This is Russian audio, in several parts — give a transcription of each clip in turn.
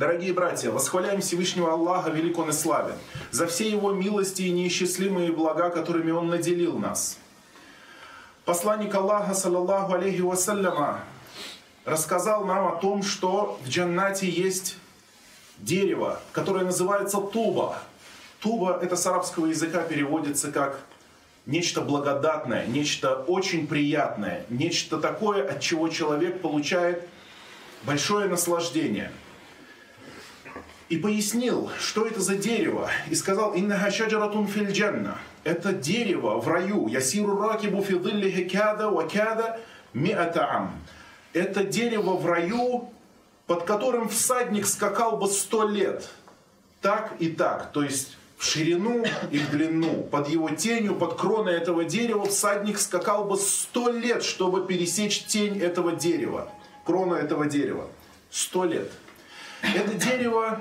Дорогие братья, восхваляем Всевышнего Аллаха, велик Он и славен, за все Его милости и неисчислимые блага, которыми Он наделил нас. Посланник Аллаха, саллаллаху алейхи вассаляма, рассказал нам о том, что в джаннате есть дерево, которое называется туба. Туба это с арабского языка переводится как нечто благодатное, нечто очень приятное, нечто такое, от чего человек получает большое наслаждение. И пояснил, что это за дерево, и сказал, «Иннаха шаджаратун фил джанна». Это дерево в раю. «Ясиру ракибу фи dhillihi кяда ва кяда миата Это дерево в раю, под которым всадник скакал бы сто лет. Так и так. То есть в ширину и в длину. Под его тенью, под кроной этого дерева всадник скакал бы сто лет, чтобы пересечь тень этого дерева, крона этого дерева. Сто лет. Это дерево,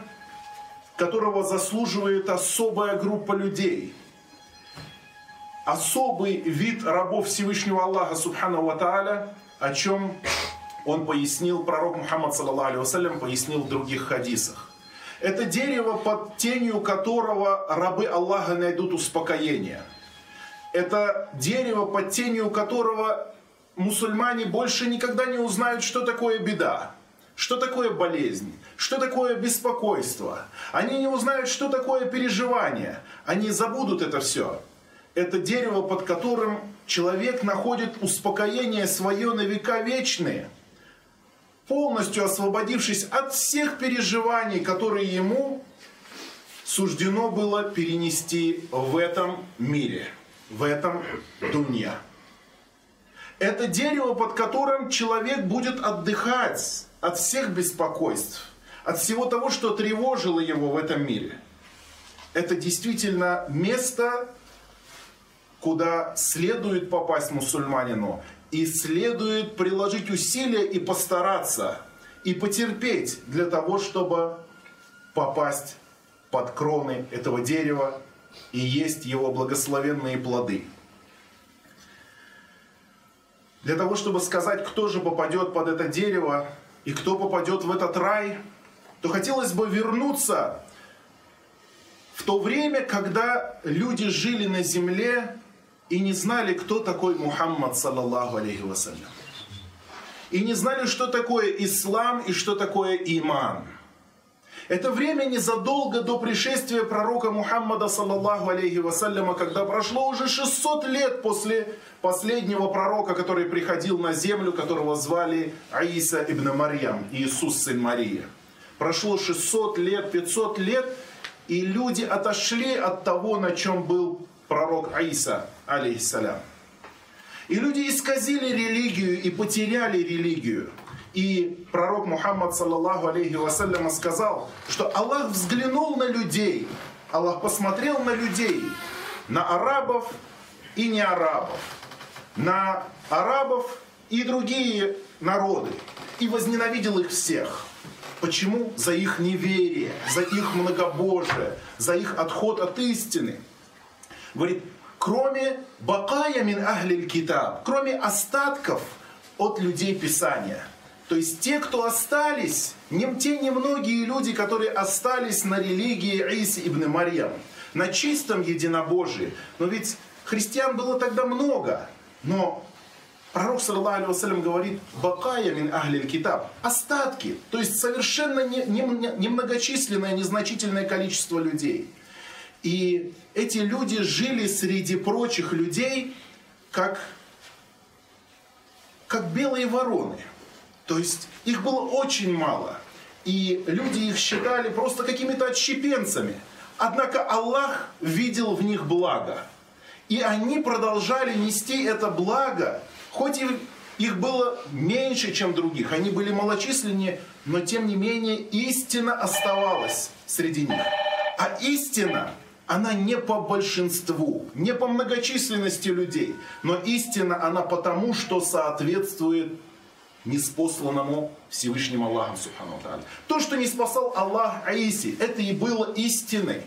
которого заслуживает особая группа людей. Особый вид рабов Всевышнего Аллаха, Субхану Ва о чем он пояснил, пророк Мухаммад, саллаллаху алейhi пояснил в других хадисах. Это дерево, под тенью которого рабы Аллаха найдут успокоение. Это дерево, под тенью которого мусульмане больше никогда не узнают, что такое беда, что такое болезнь, что такое беспокойство. Они не узнают, что такое переживание. Они забудут это все. Это дерево, под которым человек находит успокоение свое на века вечные – полностью освободившись от всех переживаний, которые ему суждено было перенести в этом мире, в этом дуне. Это дерево, под которым человек будет отдыхать от всех беспокойств, от всего того, что тревожило его в этом мире. Это действительно место, куда следует попасть мусульманину и следует приложить усилия и постараться, и потерпеть для того, чтобы попасть под кроны этого дерева и есть его благословенные плоды. Для того, чтобы сказать, кто же попадет под это дерево и кто попадет в этот рай, то хотелось бы вернуться в то время, когда люди жили на земле и не знали, кто такой Мухаммад, саллаллаху алейхи вассалям. И не знали, что такое ислам и что такое иман. Это время незадолго до пришествия пророка Мухаммада, саллаллаху алейхи вассаляма, когда прошло уже 600 лет после последнего пророка, который приходил на землю, которого звали Аиса ибн Марьям, Иисус сын Марии. Прошло 600 лет, 500 лет, и люди отошли от того, на чем был пророк Аиса, алейхиссалям. И люди исказили религию и потеряли религию. И пророк Мухаммад, саллаллаху алейхи вассалям, сказал, что Аллах взглянул на людей, Аллах посмотрел на людей, на арабов и не арабов, на арабов и другие народы, и возненавидел их всех. Почему? За их неверие, за их многобожие, за их отход от истины. Говорит, кроме бакая мин ахлиль китаб, кроме остатков от людей Писания. То есть те, кто остались, не те немногие люди, которые остались на религии Иси ибн Марьям, на чистом единобожии. Но ведь христиан было тогда много. Но пророк, саллаху алейhi говорит, бакая мин ахлиль китаб, остатки, то есть совершенно немногочисленное, незначительное количество людей. И эти люди жили среди прочих людей, как, как белые вороны. То есть их было очень мало. И люди их считали просто какими-то отщепенцами. Однако Аллах видел в них благо. И они продолжали нести это благо, хоть и их было меньше, чем других. Они были малочисленнее, но тем не менее истина оставалась среди них. А истина она не по большинству, не по многочисленности людей, но истина она потому, что соответствует неспосланному Всевышнему Аллаху Субхану То, что не спасал Аллах Аиси, это и было истиной.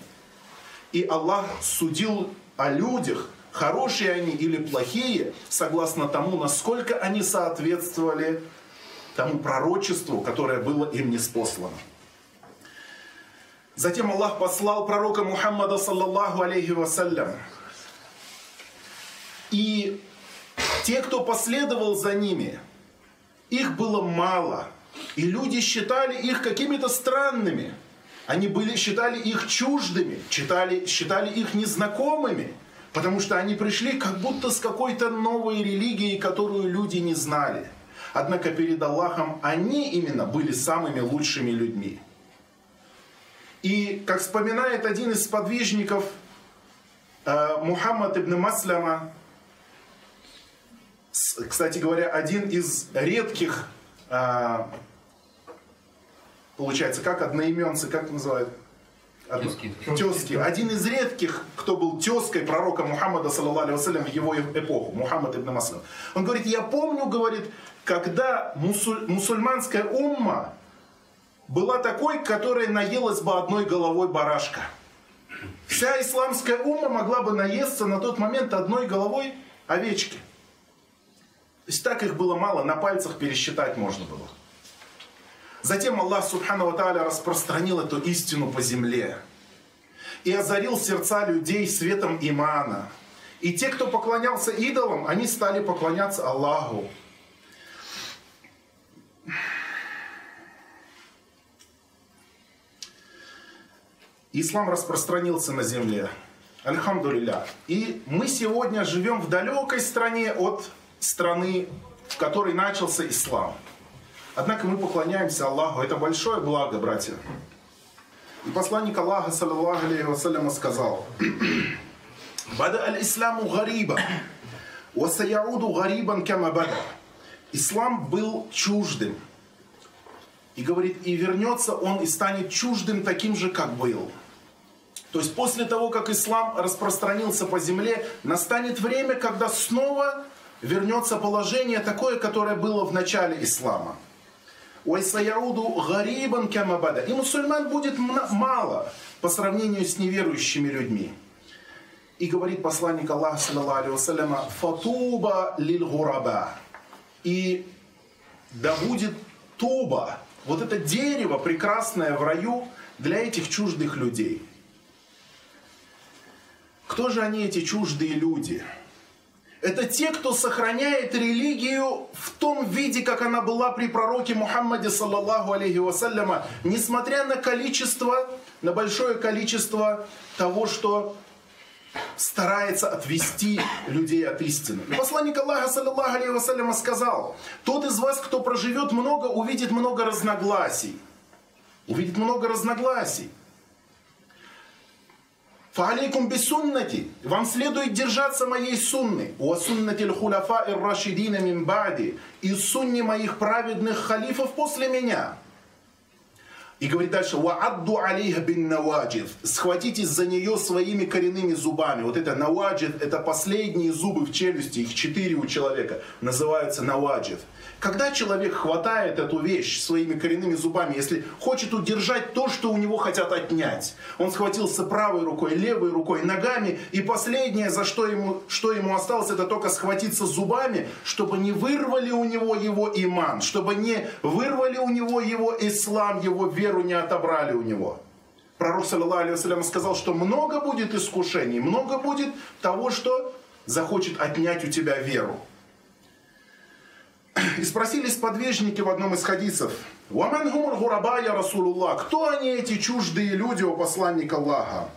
И Аллах судил о людях, хорошие они или плохие, согласно тому, насколько они соответствовали тому пророчеству, которое было им неспослано. Затем Аллах послал пророка Мухаммада, саллаллаху алейхи вассалям. И те, кто последовал за ними, их было мало. И люди считали их какими-то странными. Они были, считали их чуждыми, считали, считали их незнакомыми. Потому что они пришли как будто с какой-то новой религией, которую люди не знали. Однако перед Аллахом они именно были самыми лучшими людьми. И, как вспоминает один из подвижников, э, Мухаммад ибн Масляма, кстати говоря, один из редких, э, получается, как одноименцы, как называют? Тезки. Тезки. Один из редких, кто был тезкой пророка Мухаммада, саллаллаху в его эпоху, Мухаммад ибн Маслам. Он говорит, я помню, говорит, когда мусуль, мусульманская умма была такой, которая наелась бы одной головой барашка. Вся исламская умма могла бы наесться на тот момент одной головой овечки. То есть так их было мало, на пальцах пересчитать можно было. Затем Аллах Субхану Ва распространил эту истину по земле и озарил сердца людей светом имана. И те, кто поклонялся идолам, они стали поклоняться Аллаху. Ислам распространился на земле. Альхамдулилля. И мы сегодня живем в далекой стране от страны, в которой начался ислам. Однако мы поклоняемся Аллаху. Это большое благо, братья. И посланник Аллаха, саллаллаху алейхи вассаляма, сказал, «Бада аль-исламу гариба, ва саяуду гарибан кама бада». Ислам был чуждым. И говорит, и вернется он и станет чуждым таким же, как был. То есть после того, как ислам распространился по земле, настанет время, когда снова вернется положение такое, которое было в начале ислама. Уайсаяуду гарибан кямабада. И мусульман будет мало по сравнению с неверующими людьми. И говорит посланник Аллаха, саллаллаху алейhi фатуба лил гураба. И да будет туба, вот это дерево прекрасное в раю для этих чуждых людей. Кто же они, эти чуждые люди? Это те, кто сохраняет религию в том виде, как она была при пророке Мухаммаде, саллаллаху алейхи вассаляма, несмотря на количество, на большое количество того, что старается отвести людей от истины. Посланник Аллаха, саллаллаху алейхи вассаляма, сказал, тот из вас, кто проживет много, увидит много разногласий. Увидит много разногласий. Фалейкум бисуннати. Вам следует держаться моей сунны. У суннати хуляфа ир рашидина мин бади. И сунни моих праведных халифов после меня. И говорит дальше, «Ваадду алейха бин наваджид». Схватитесь за нее своими коренными зубами. Вот это наваджид, это последние зубы в челюсти, их четыре у человека, называются наваджид. Когда человек хватает эту вещь своими коренными зубами, если хочет удержать то, что у него хотят отнять, он схватился правой рукой, левой рукой, ногами, и последнее, за что ему, что ему осталось, это только схватиться зубами, чтобы не вырвали у него его иман, чтобы не вырвали у него его ислам, его веру не отобрали у него. Пророк, саллиллаху сказал, что много будет искушений, много будет того, что захочет отнять у тебя веру. И спросили сподвижники в одном из хадисов, «Ваман гумар гурабая Расулуллах». Кто они, эти чуждые люди, о посланник Аллаха?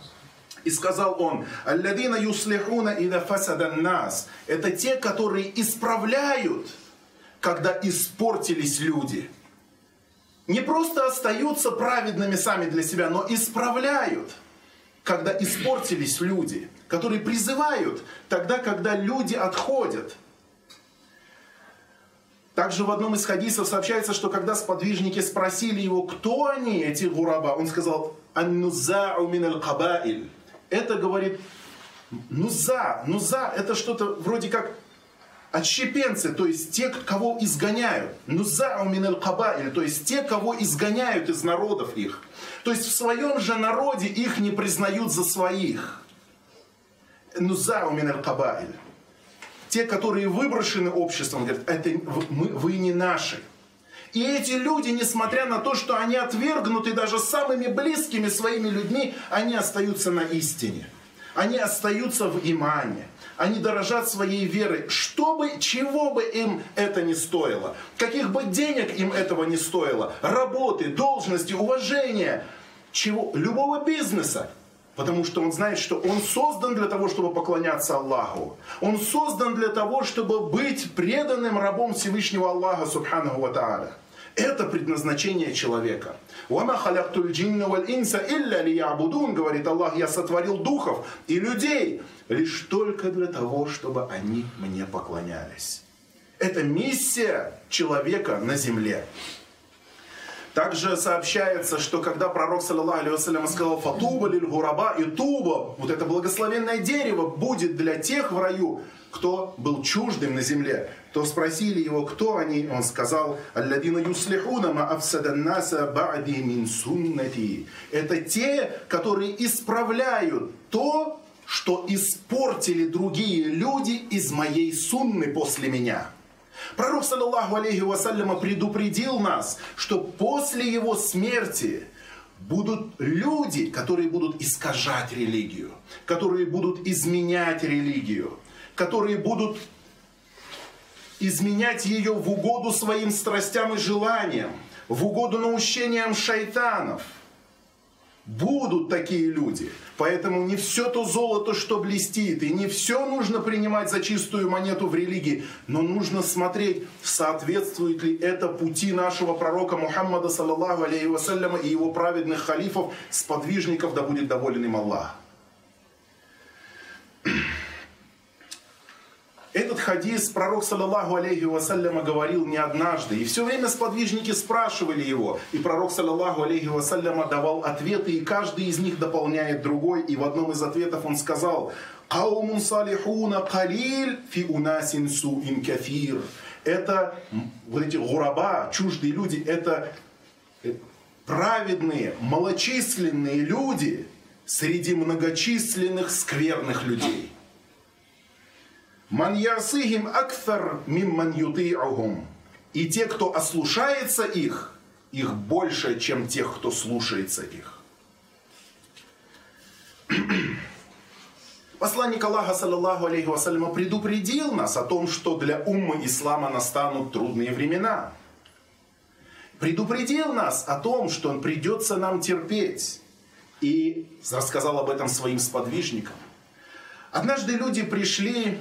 И сказал он, «Алладина юслихуна ида фасадан нас». Это те, которые исправляют, когда испортились люди. Не просто остаются праведными сами для себя, но исправляют, когда испортились люди. Которые призывают тогда, когда люди отходят – также в одном из хадисов сообщается, что когда сподвижники спросили его, кто они, эти гураба, он сказал, «Аннуза'у мин аль Это, говорит, нуза, нуза, это что-то вроде как отщепенцы, то есть те, кого изгоняют. Нуза'у мин аль то есть те, кого изгоняют из народов их. То есть в своем же народе их не признают за своих. Нуза'у мин аль те, которые выброшены обществом, говорят, это мы, вы не наши. И эти люди, несмотря на то, что они отвергнуты даже самыми близкими своими людьми, они остаются на истине. Они остаются в имане. Они дорожат своей верой, что бы, чего бы им это не стоило, каких бы денег им этого не стоило, работы, должности, уважения, чего, любого бизнеса. Потому что он знает, что он создан для того, чтобы поклоняться Аллаху. Он создан для того, чтобы быть преданным рабом Всевышнего Аллаха, Субханаху Ва Тааля. Это предназначение человека. «Вама халяктуль джинна валь инса илля лиябудун», говорит Аллах, «я сотворил духов и людей лишь только для того, чтобы они мне поклонялись». Это миссия человека на земле. Также сообщается, что когда пророк, саллаллаху алейhi сказал «Фатуба лиль гураба» и «Туба», вот это благословенное дерево будет для тех в раю, кто был чуждым на земле, то спросили его, кто они, он сказал, «Алладина юслихуна ма афсаданнаса ба'ди мин суннати». Это те, которые исправляют то, что испортили другие люди из моей сунны после меня. Пророк, саллаллаху алейхи вассаляма, предупредил нас, что после его смерти будут люди, которые будут искажать религию, которые будут изменять религию, которые будут изменять ее в угоду своим страстям и желаниям, в угоду наущениям шайтанов – Будут такие люди. Поэтому не все то золото, что блестит, и не все нужно принимать за чистую монету в религии, но нужно смотреть, соответствует ли это пути нашего пророка Мухаммада, саллаллаху алейхи вассаляма, и его праведных халифов, сподвижников, да будет доволен им Аллах. Этот хадис пророк, саллаллаху алейхи вассаляма, говорил не однажды. И все время сподвижники спрашивали его. И пророк, саллаллаху алейхи вассаляма, давал ответы, и каждый из них дополняет другой. И в одном из ответов он сказал, «Каумун салихуна калиль фи унасин суин кафир». Это вот эти гураба, чуждые люди, это праведные, малочисленные люди среди многочисленных скверных людей. Ман ясихим акфар мимман юти'ухум. И те, кто ослушается их, их больше, чем тех, кто слушается их. Посланник Аллаха, саллаллаху алейхи вассаляма, предупредил нас о том, что для уммы ислама настанут трудные времена. Предупредил нас о том, что он придется нам терпеть. И рассказал об этом своим сподвижникам. Однажды люди пришли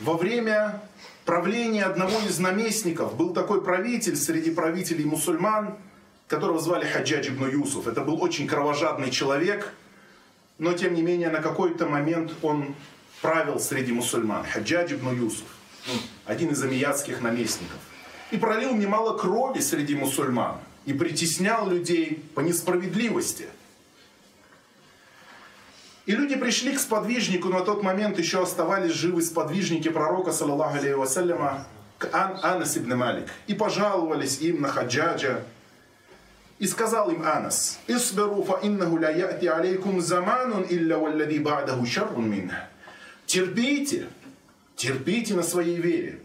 во время правления одного из наместников был такой правитель среди правителей мусульман, которого звали Хаджадж ибн Юсуф. Это был очень кровожадный человек, но тем не менее на какой-то момент он правил среди мусульман. Хаджадж ибн Юсуф, один из амиятских наместников. И пролил немало крови среди мусульман. И притеснял людей по несправедливости – и люди пришли к сподвижнику, на тот момент еще оставались живы сподвижники пророка, саллаллаху алейхи вассаляма, к Ан Анас ибн Малик. И пожаловались им на Хаджаджа. И сказал им Анас, «Исберу фа иннаху ля яти алейкум заманун илля валлади ба'даху шаррун мин». Терпите, терпите на своей вере.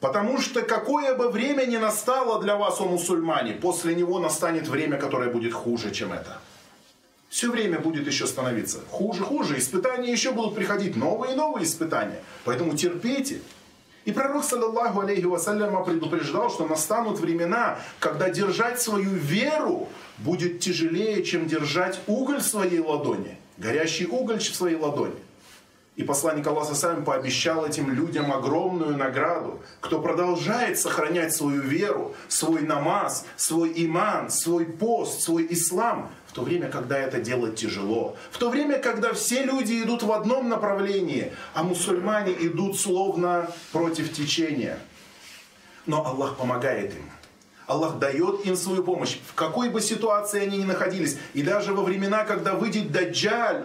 Потому что какое бы время ни настало для вас, о мусульмане, после него настанет время, которое будет хуже, чем это все время будет еще становиться хуже, хуже. Испытания еще будут приходить, новые и новые испытания. Поэтому терпите. И пророк, саллаллаху алейхи вассаляма, предупреждал, что настанут времена, когда держать свою веру будет тяжелее, чем держать уголь в своей ладони. Горящий уголь в своей ладони. И посланник Аллаха сам пообещал этим людям огромную награду. Кто продолжает сохранять свою веру, свой намаз, свой иман, свой пост, свой ислам, то время, когда это делать тяжело, в то время, когда все люди идут в одном направлении, а мусульмане идут словно против течения. Но Аллах помогает им. Аллах дает им свою помощь, в какой бы ситуации они ни находились. И даже во времена, когда выйдет Даджаль,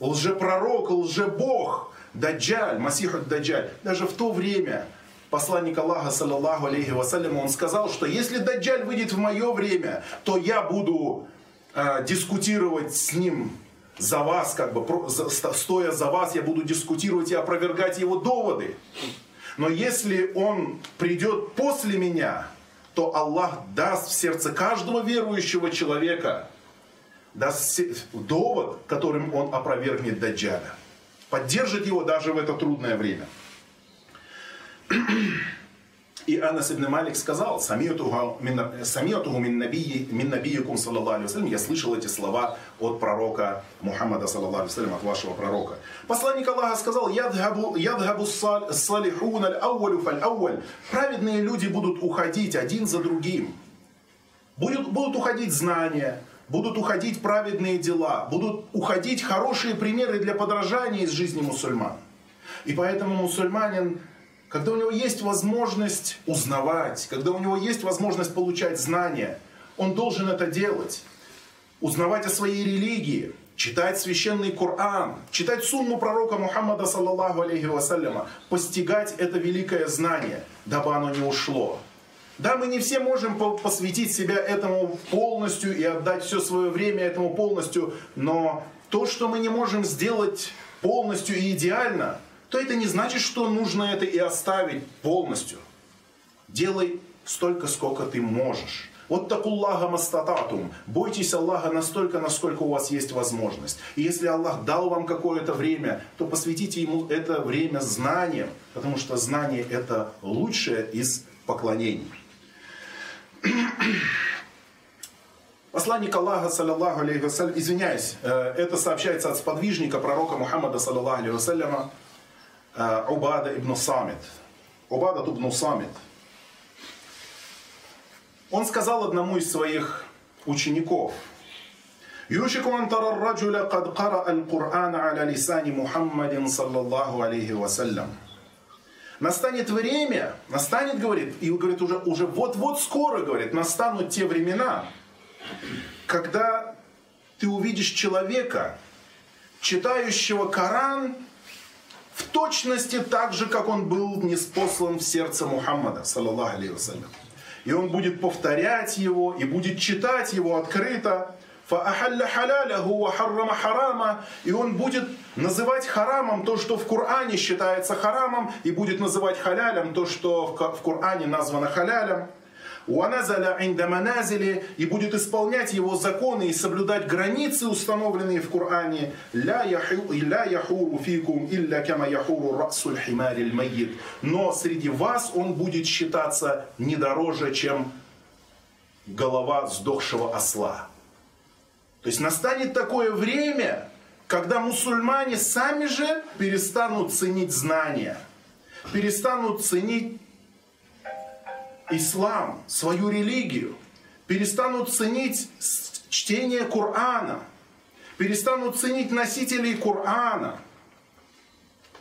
лжепророк, лжебог, Даджаль, Масих Даджаль, даже в то время посланник Аллаха, саллаллаху алейхи вассалям, он сказал, что если Даджаль выйдет в мое время, то я буду э, дискутировать с ним за вас, как бы стоя за вас, я буду дискутировать и опровергать его доводы. Но если он придет после меня, то Аллах даст в сердце каждого верующего человека даст довод, которым он опровергнет Даджаля. Поддержит его даже в это трудное время. И Анас ибн Малик сказал, «Самиатуху мин набийякум, саллаллаху алейhi я слышал эти слова от пророка Мухаммада, саллаллаху алейhi от вашего пророка. Посланник Аллаха сказал, «Ядхабу, ядхабу салихун аль-ауалю фаль-ауаль». Праведные люди будут уходить один за другим. Будут, будут уходить знания, будут уходить праведные дела, будут уходить хорошие примеры для подражания из жизни мусульман. И поэтому мусульманин когда у него есть возможность узнавать, когда у него есть возможность получать знания, он должен это делать. Узнавать о своей религии, читать священный Коран, читать сунну пророка Мухаммада, саллаллаху алейхи вассаляма, постигать это великое знание, дабы оно не ушло. Да, мы не все можем посвятить себя этому полностью и отдать все свое время этому полностью, но то, что мы не можем сделать полностью и идеально – то это не значит, что нужно это и оставить полностью. Делай столько, сколько ты можешь. Вот такуллаха мастататум. Бойтесь Аллаха настолько, насколько у вас есть возможность. И если Аллах дал вам какое-то время, то посвятите ему это время знанием, потому что знание это лучшее из поклонений. Посланник Аллаха, саллаллаху алейхи вассалям, извиняюсь, э, это сообщается от сподвижника пророка Мухаммада, саллаллаху алейхи вассаляма, Убада ибн Самит. Убада ибн Самит. Он сказал одному из своих учеников, يوشك أن ترى الرجل قد قرأ القرآن على لسان محمد صلى الله عليه وسلم Настанет время, настанет, говорит, и говорит, уже, уже вот-вот скоро, говорит, настанут те времена, когда ты увидишь человека, читающего Коран в точности так же, как он был неспослан в сердце Мухаммада, саллаллаху алейhi вассалям. И он будет повторять его, и будет читать его открыто. И он будет называть харамом то, что в Коране считается харамом, и будет называть халялем то, что в Коране названо халялем. «Уаназаля инда маназили» и будет исполнять его законы и соблюдать границы, установленные в Коране. «Ля яхуру фикум илля кама яхуру расуль химариль майит». Но среди вас он будет считаться не дороже, чем голова сдохшего осла. То есть настанет такое время, когда мусульмане сами же перестанут ценить знания, перестанут ценить ислам, свою религию, перестанут ценить чтение Корана, перестанут ценить носителей Корана.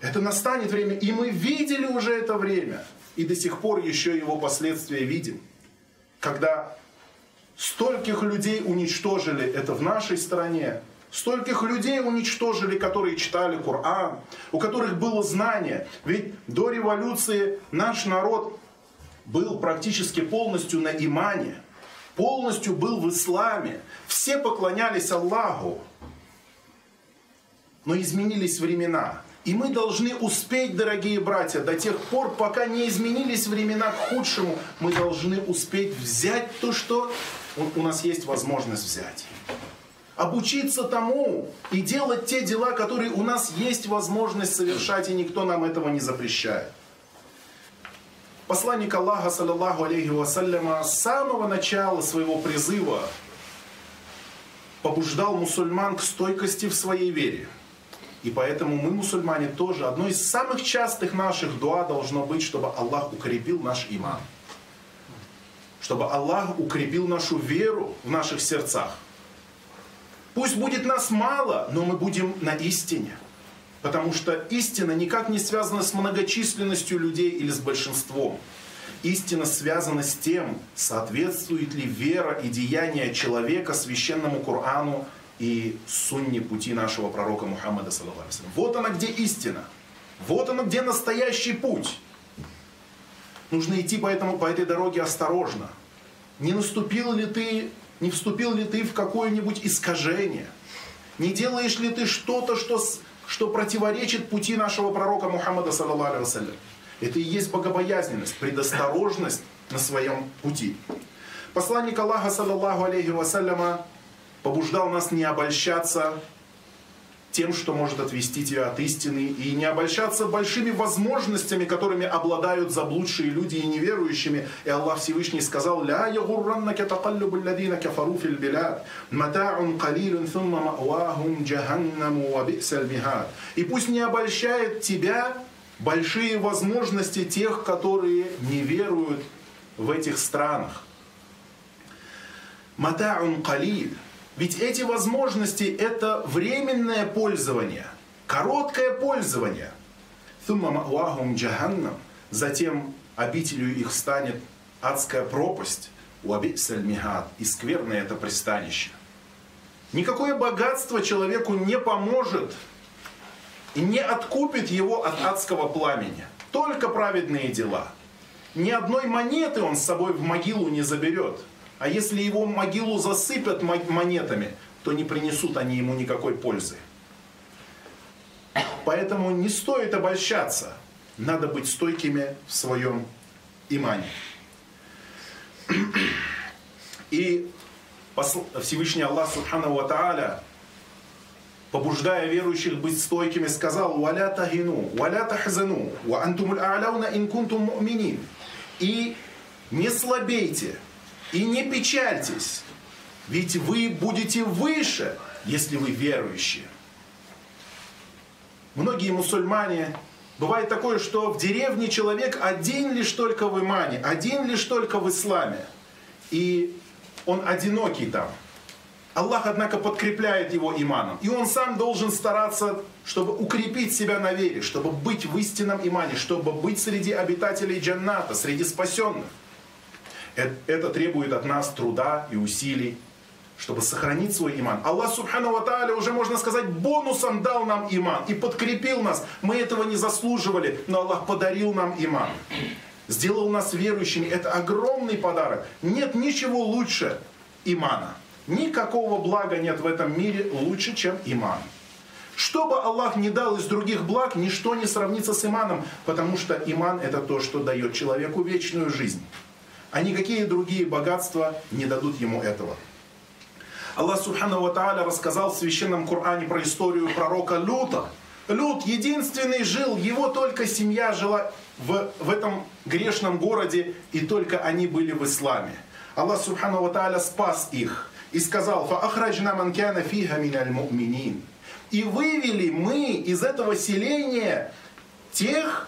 Это настанет время, и мы видели уже это время, и до сих пор еще его последствия видим. Когда стольких людей уничтожили, это в нашей стране, Стольких людей уничтожили, которые читали Коран, у которых было знание. Ведь до революции наш народ был практически полностью на имане, полностью был в исламе. Все поклонялись Аллаху. Но изменились времена. И мы должны успеть, дорогие братья, до тех пор, пока не изменились времена к худшему, мы должны успеть взять то, что у нас есть возможность взять. Обучиться тому и делать те дела, которые у нас есть возможность совершать, и никто нам этого не запрещает. Посланник Аллаха, саллаллаху алейхи вассаляма, с самого начала своего призыва побуждал мусульман к стойкости в своей вере. И поэтому мы, мусульмане, тоже, одно из самых частых наших дуа должно быть, чтобы Аллах укрепил наш иман. Чтобы Аллах укрепил нашу веру в наших сердцах. Пусть будет нас мало, но мы будем на истине. Потому что истина никак не связана с многочисленностью людей или с большинством. Истина связана с тем, соответствует ли вера и деяния человека священному Корану и сунне пути нашего пророка Мухаммада. Вот она где истина. Вот она где настоящий путь. Нужно идти по, этому, по этой дороге осторожно. Не наступил ли ты, не вступил ли ты в какое-нибудь искажение? Не делаешь ли ты что-то, что что противоречит пути нашего пророка Мухаммада, саллаллаху алейhi Это и есть богобоязненность, предосторожность на своем пути. Посланник Аллаха, саллаллаху алейхи вассаляма, побуждал нас не обольщаться тем, что может отвести тебя от истины, и не обольщаться большими возможностями, которыми обладают заблудшие люди и неверующими. И Аллах Всевышний сказал, «Ля ягурраннаке такаллюбу ладина кафару фил билад, мата'ун калилун thumma ма'вахум джаханнаму ва би'саль михад». И пусть не обольщает тебя большие возможности тех, которые не веруют в этих странах. Мата'ун калиль – ведь эти возможности – это временное пользование, короткое пользование. джаханнам. Затем обителью их станет адская пропасть, уабисаль и скверное это пристанище. Никакое богатство человеку не поможет и не откупит его от адского пламени. Только праведные дела. Ни одной монеты он с собой в могилу не заберет – а если его могилу засыпят монетами, то не принесут они ему никакой пользы. Поэтому не стоит обольщаться. Надо быть стойкими в своем имане. И Всевышний Аллах Субхану Ва Тааля, побуждая верующих быть стойкими, сказал «Валя тахину, валя тахзану, ва антумуль а'ляуна ин кунтум му'минин». И не слабейте, и не печальтесь, ведь вы будете выше, если вы верующие. Многие мусульмане, бывает такое, что в деревне человек один лишь только в имане, один лишь только в исламе. И он одинокий там. Аллах, однако, подкрепляет его иманом. И он сам должен стараться, чтобы укрепить себя на вере, чтобы быть в истинном имане, чтобы быть среди обитателей джанната, среди спасенных. Это требует от нас труда и усилий, чтобы сохранить свой иман. Аллах Субхану Ва уже, можно сказать, бонусом дал нам иман и подкрепил нас. Мы этого не заслуживали, но Аллах подарил нам иман. Сделал нас верующими. Это огромный подарок. Нет ничего лучше имана. Никакого блага нет в этом мире лучше, чем иман. Что бы Аллах не дал из других благ, ничто не сравнится с иманом, потому что иман это то, что дает человеку вечную жизнь а никакие другие богатства не дадут ему этого. Аллах Субхану Ва Тааля рассказал в Священном Коране про историю пророка Люта. Лют единственный жил, его только семья жила в, в этом грешном городе, и только они были в исламе. Аллах Субхану Ва Тааля спас их и сказал, «Фаахраджна ман кяна фиха миналь муминин». И вывели мы из этого селения тех,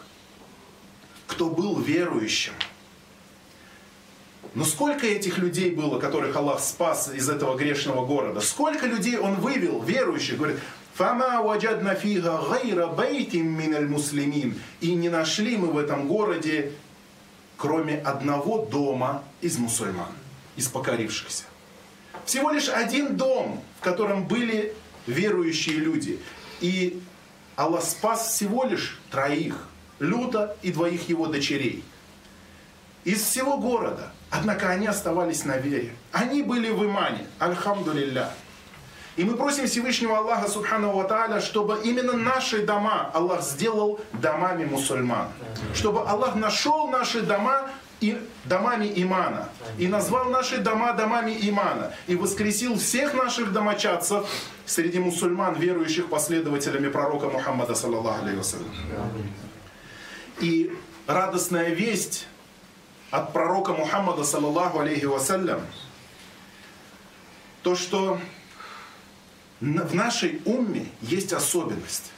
кто был верующим. Но сколько этих людей было, которых Аллах спас из этого грешного города? Сколько людей Он вывел, верующих? Говорит, «Фама ваджадна фига гайра бейтим миналь муслимин». И не нашли мы в этом городе, кроме одного дома из мусульман, из покорившихся. Всего лишь один дом, в котором были верующие люди. И Аллах спас всего лишь троих, Люта и двоих его дочерей. Из всего города. Однако они оставались на вере. Они были в имане. Альхамдулилля. И мы просим Всевышнего Аллаха Субхану Тааля, чтобы именно наши дома Аллах сделал домами мусульман. Чтобы Аллах нашел наши дома и домами имана. И назвал наши дома домами имана. И воскресил всех наших домочадцев среди мусульман, верующих последователями пророка Мухаммада, саллаллаху алейхи И радостная весть от пророка Мухаммада, саллаллаху алейхи вассалям, то, что в нашей умме есть особенность.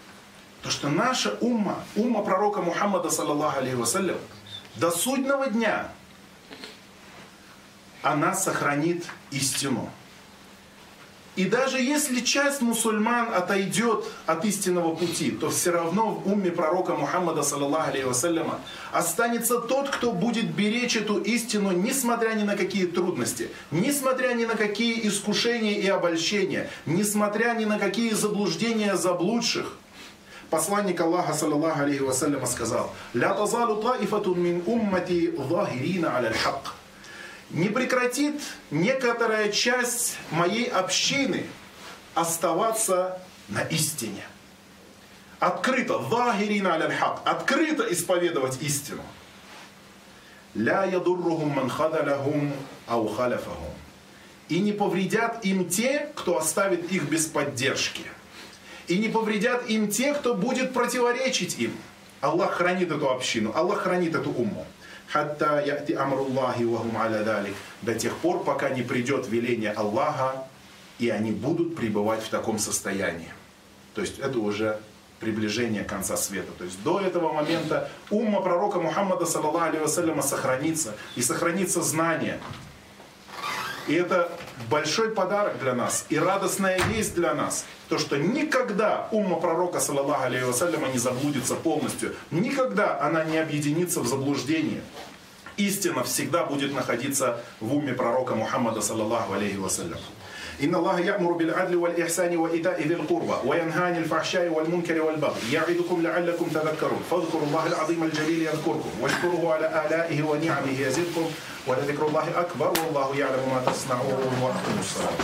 То, что наша умма, умма пророка Мухаммада, саллаллаху алейхи вассалям, до судного дня она сохранит истину. И даже если часть мусульман отойдет от истинного пути, то все равно в умме пророка Мухаммада, саллаллаху алейхи вассаляма, останется тот, кто будет беречь эту истину, несмотря ни на какие трудности, несмотря ни на какие искушения и обольщения, несмотря ни на какие заблуждения заблудших. Посланник Аллаха, саллаллаху алейхи вассаляма, сказал, «Ля тазалу таифатун мин уммати захирина аля хак не прекратит некоторая часть моей общины оставаться на истине. Открыто, вагирина аль-хак, открыто исповедовать истину. Ля ядуррухум манхадалахум аухаляфахум. И не повредят им те, кто оставит их без поддержки. И не повредят им те, кто будет противоречить им. Аллах хранит эту общину, Аллах хранит эту умму. Хатта яти амруллахи вахум аля. До тех пор, пока не придет веление Аллаха, и они будут пребывать в таком состоянии. То есть это уже приближение конца света. То есть до этого момента умма пророка Мухаммада, саллаллаху сохранится. И сохранится знание. И это большой подарок для нас и радостная весть для нас. То, что никогда умма пророка, саллаллаху алейhi не заблудится полностью. Никогда она не объединится в заблуждении. Истина всегда будет находиться в уме пророка Мухаммада, саллаллаху алейхи вассалям. إن الله يأمر بالعدل والإحسان وإيتاء ذي القربى وينهى عن الفحشاء والمنكر والبغي يعظكم لعلكم تذكرون فاذكروا الله العظيم الجليل يذكركم واشكروه على آلائه ونعمه يزدكم ولذكر الله أكبر والله يعلم ما تصنعون وأقيموا الصلاة.